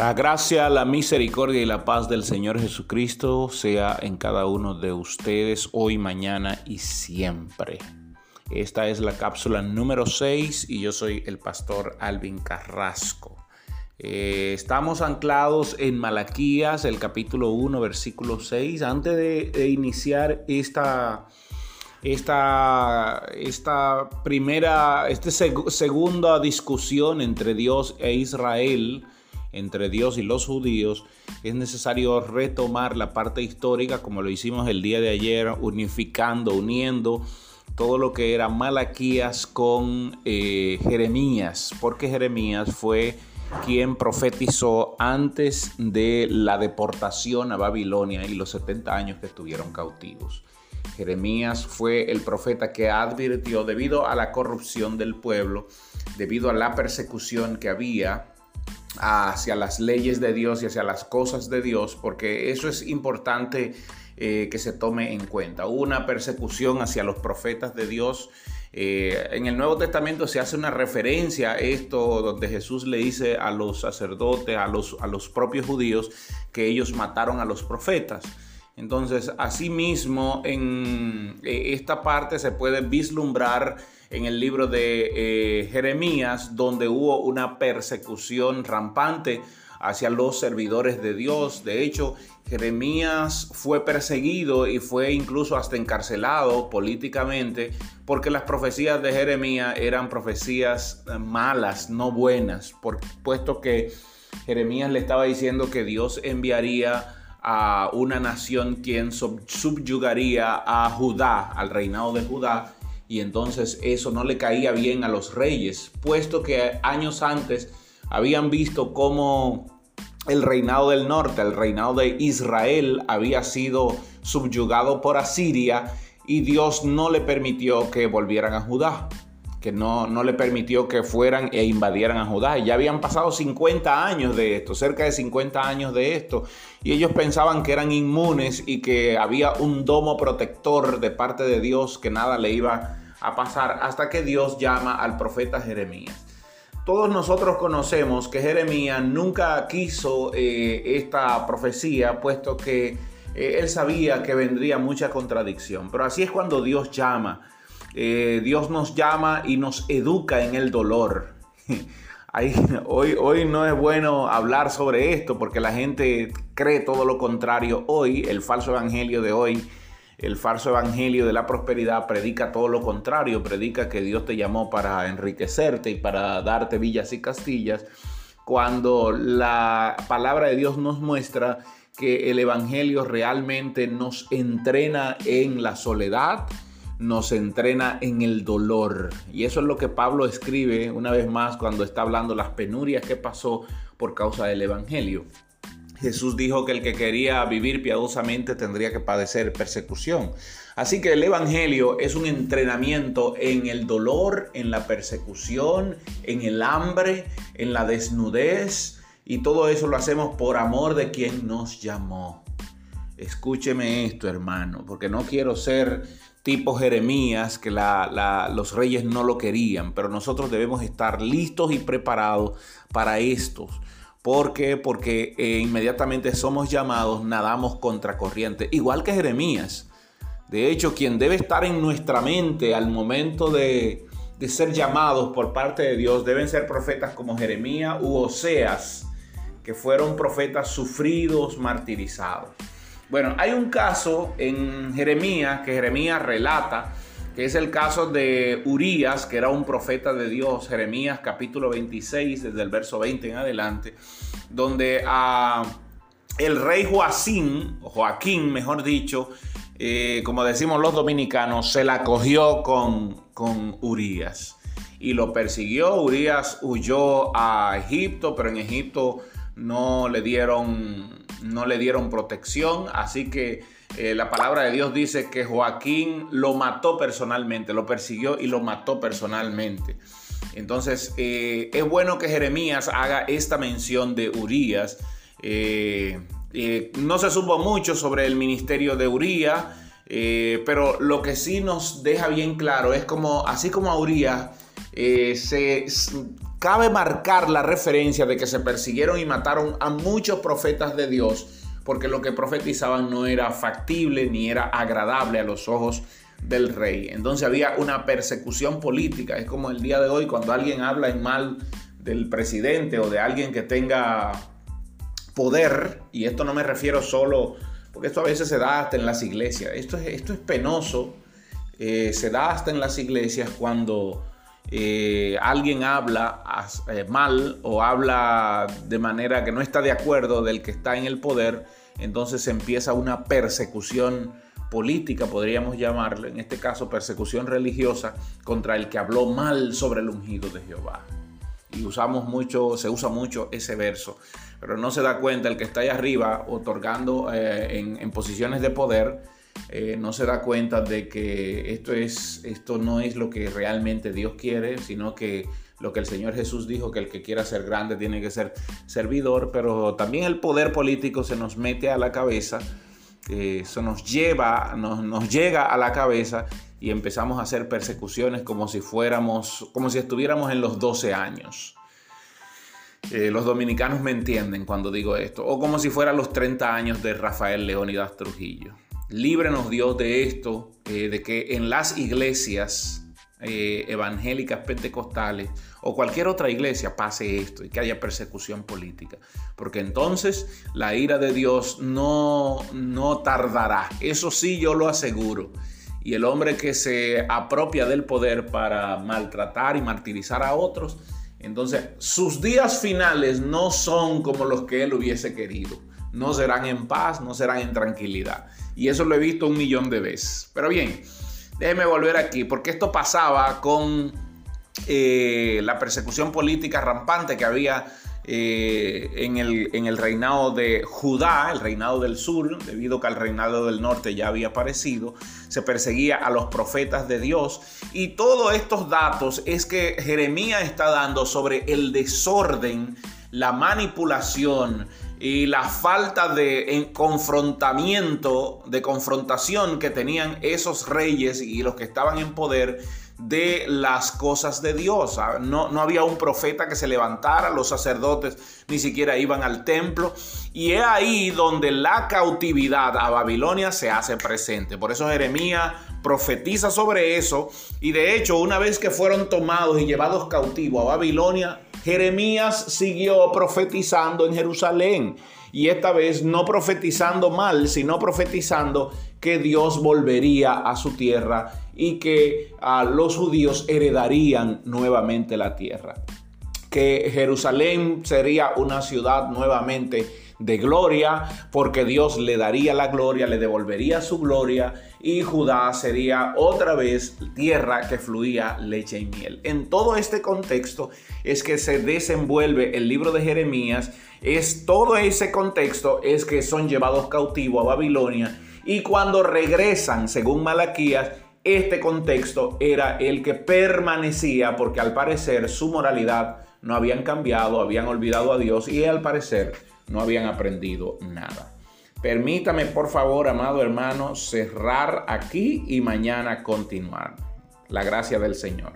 La gracia, la misericordia y la paz del Señor Jesucristo sea en cada uno de ustedes hoy, mañana y siempre. Esta es la cápsula número 6 y yo soy el pastor Alvin Carrasco. Eh, estamos anclados en Malaquías, el capítulo 1, versículo 6. Antes de, iniciar esta, esta, esta primera, esta segunda discusión entre Dios e Israel, entre Dios y los judíos, es necesario retomar la parte histórica como lo hicimos el día de ayer, unificando, uniendo todo lo que era Malaquías con eh, Jeremías, porque Jeremías fue quien profetizó antes de la deportación a Babilonia y los 70 años que estuvieron cautivos. Jeremías fue el profeta que advirtió debido a la corrupción del pueblo, debido a la persecución que había hacia las leyes de Dios y hacia las cosas de Dios, porque eso es importante eh, que se tome en cuenta. una persecución hacia los profetas de Dios. Eh, en el Nuevo Testamento se hace una referencia a esto donde Jesús le dice a los sacerdotes, a los, a los propios judíos, que ellos mataron a los profetas. Entonces, asimismo, en eh, esta parte se puede vislumbrar en el libro de eh, Jeremías, donde hubo una persecución rampante hacia los servidores de Dios. De hecho, Jeremías fue perseguido y fue incluso hasta encarcelado políticamente porque las profecías de Jeremías eran profecías eh, malas, no buenas, puesto que Jeremías le estaba diciendo que Dios enviaría a una nación quien subyugaría a Judá, al reinado de Judá, y entonces eso no le caía bien a los reyes, puesto que años antes habían visto cómo el reinado del norte, el reinado de Israel, había sido subyugado por Asiria y Dios no le permitió que volvieran a Judá, que no, no le permitió que fueran e invadieran a Judá. Y ya habían pasado 50 años de esto, cerca de 50 años de esto, y ellos pensaban que eran inmunes y que había un domo protector de parte de Dios que nada le iba a pasar hasta que Dios llama al profeta Jeremías. Todos nosotros conocemos que Jeremías nunca quiso eh, esta profecía, puesto que eh, él sabía que vendría mucha contradicción. Pero así es cuando Dios llama. Eh, Dios nos llama y nos educa en el dolor. hoy, hoy no es bueno hablar sobre esto porque la gente cree todo lo contrario. Hoy, el falso evangelio de hoy el falso evangelio de la prosperidad predica todo lo contrario, predica que Dios te llamó para enriquecerte y para darte villas y castillas, cuando la palabra de Dios nos muestra que el evangelio realmente nos entrena en la soledad, nos entrena en el dolor. Y eso es lo que Pablo escribe una vez más cuando está hablando las penurias que pasó por causa del evangelio. Jesús dijo que el que quería vivir piadosamente tendría que padecer persecución. Así que el Evangelio es un entrenamiento en el dolor, en la persecución, en el hambre, en la desnudez. Y todo eso lo hacemos por amor de quien nos llamó. Escúcheme esto, hermano, porque no quiero ser Jeremías, que los reyes no lo querían, pero nosotros debemos estar listos y preparados para estos ¿Por qué? Porque eh, inmediatamente somos llamados, nadamos contra corriente, igual que Jeremías. De hecho, quien debe estar en nuestra mente al momento de, de ser llamados por parte de Dios deben ser profetas como Jeremías u Oseas, que fueron profetas sufridos, martirizados. Bueno, hay un caso en Jeremías que Jeremías relata que es el caso de Urías, que era un profeta de Dios, Jeremías capítulo 26, desde el verso 20 en adelante, donde a el rey Joacín, Joaquín, mejor dicho, eh, como decimos los dominicanos, se la cogió con, con Urias y lo persiguió. Urias huyó a Egipto, pero en Egipto no le dieron, no le dieron protección, así que eh, la palabra de Dios dice que Joaquín lo mató personalmente, lo persiguió y lo mató personalmente. Entonces, eh, es bueno que Jeremías haga esta mención de Urias. Eh, no se supo mucho sobre el ministerio de Urías, pero lo que sí nos deja bien claro es como, así como a Urias se cabe marcar la referencia de que se persiguieron y mataron a muchos profetas de Dios, porque lo que profetizaban no era factible ni era agradable a los ojos del rey. Entonces había una persecución política. Es como el día de hoy cuando alguien habla en mal del presidente o de alguien que tenga poder, y esto no me refiero solo, porque esto a veces se da hasta en las iglesias, esto es, penoso, eh, se da hasta en las iglesias cuando eh, alguien habla eh, mal o habla de manera que no está de acuerdo del que está en el poder, entonces empieza una persecución política, podríamos llamarlo, en este caso persecución religiosa, contra el que habló mal sobre el ungido de Jehová. Y usamos mucho, se usa mucho ese verso, pero no se da cuenta el que está ahí arriba otorgando eh, en, posiciones de poder, eh, no se da cuenta de que esto, es, esto no es lo que realmente Dios quiere, sino que lo que el Señor Jesús dijo, que el que quiera ser grande tiene que ser servidor, pero también el poder político se nos mete a la cabeza eso nos lleva, nos, llega a la cabeza y empezamos a hacer persecuciones como si fuéramos, como si estuviéramos en los 12 años. Eh, los dominicanos me entienden cuando digo esto. O como si fueran los 30 años de Rafael Leónidas Trujillo. Líbrenos Dios de esto, eh, de que en las iglesias eh, evangélicas pentecostales o cualquier otra iglesia pase esto y que haya persecución política. Porque entonces la ira de Dios no, no tardará. Eso sí yo lo aseguro. Y el hombre que se apropia del poder para maltratar y martirizar a otros, entonces sus días finales no son como los que él hubiese querido. No serán en paz, no serán en tranquilidad. Y eso lo he visto un millón de veces. Pero bien, déjeme volver aquí, porque esto pasaba con eh, la persecución política rampante que había eh, en, el, en, el, reinado de Judá, el reinado del sur, debido que el reinado del norte ya había aparecido, se perseguía a los profetas de Dios. Y todos estos datos es que Jeremías está dando sobre el desorden, la manipulación, y la falta de confrontamiento, de confrontación que tenían esos reyes y los que estaban en poder de las cosas de Dios. Ah, no, no, había un profeta que se levantara, los sacerdotes ni siquiera iban al templo. Y es ahí donde la cautividad a Babilonia se hace presente. Por eso Jeremías profetiza sobre eso. Y de hecho, una vez que fueron tomados y llevados cautivos a Babilonia, Jeremías siguió profetizando en Jerusalén y esta vez no profetizando mal, sino profetizando que Dios volvería a su tierra y que a los judíos heredarían nuevamente la tierra. Que Jerusalén sería una ciudad nuevamente de gloria, porque Dios le daría la gloria, le devolvería su gloria y Judá sería otra vez tierra que fluía leche y miel. En todo este contexto es que se desenvuelve el libro de Jeremías, es todo ese contexto es que son llevados cautivos a Babilonia y cuando regresan, según Malaquías, este contexto era el que permanecía porque al parecer su moralidad no habían cambiado, habían olvidado a Dios y al parecer no habían aprendido nada. Permítame, por favor, amado hermano, cerrar aquí y mañana continuar. La gracia del Señor.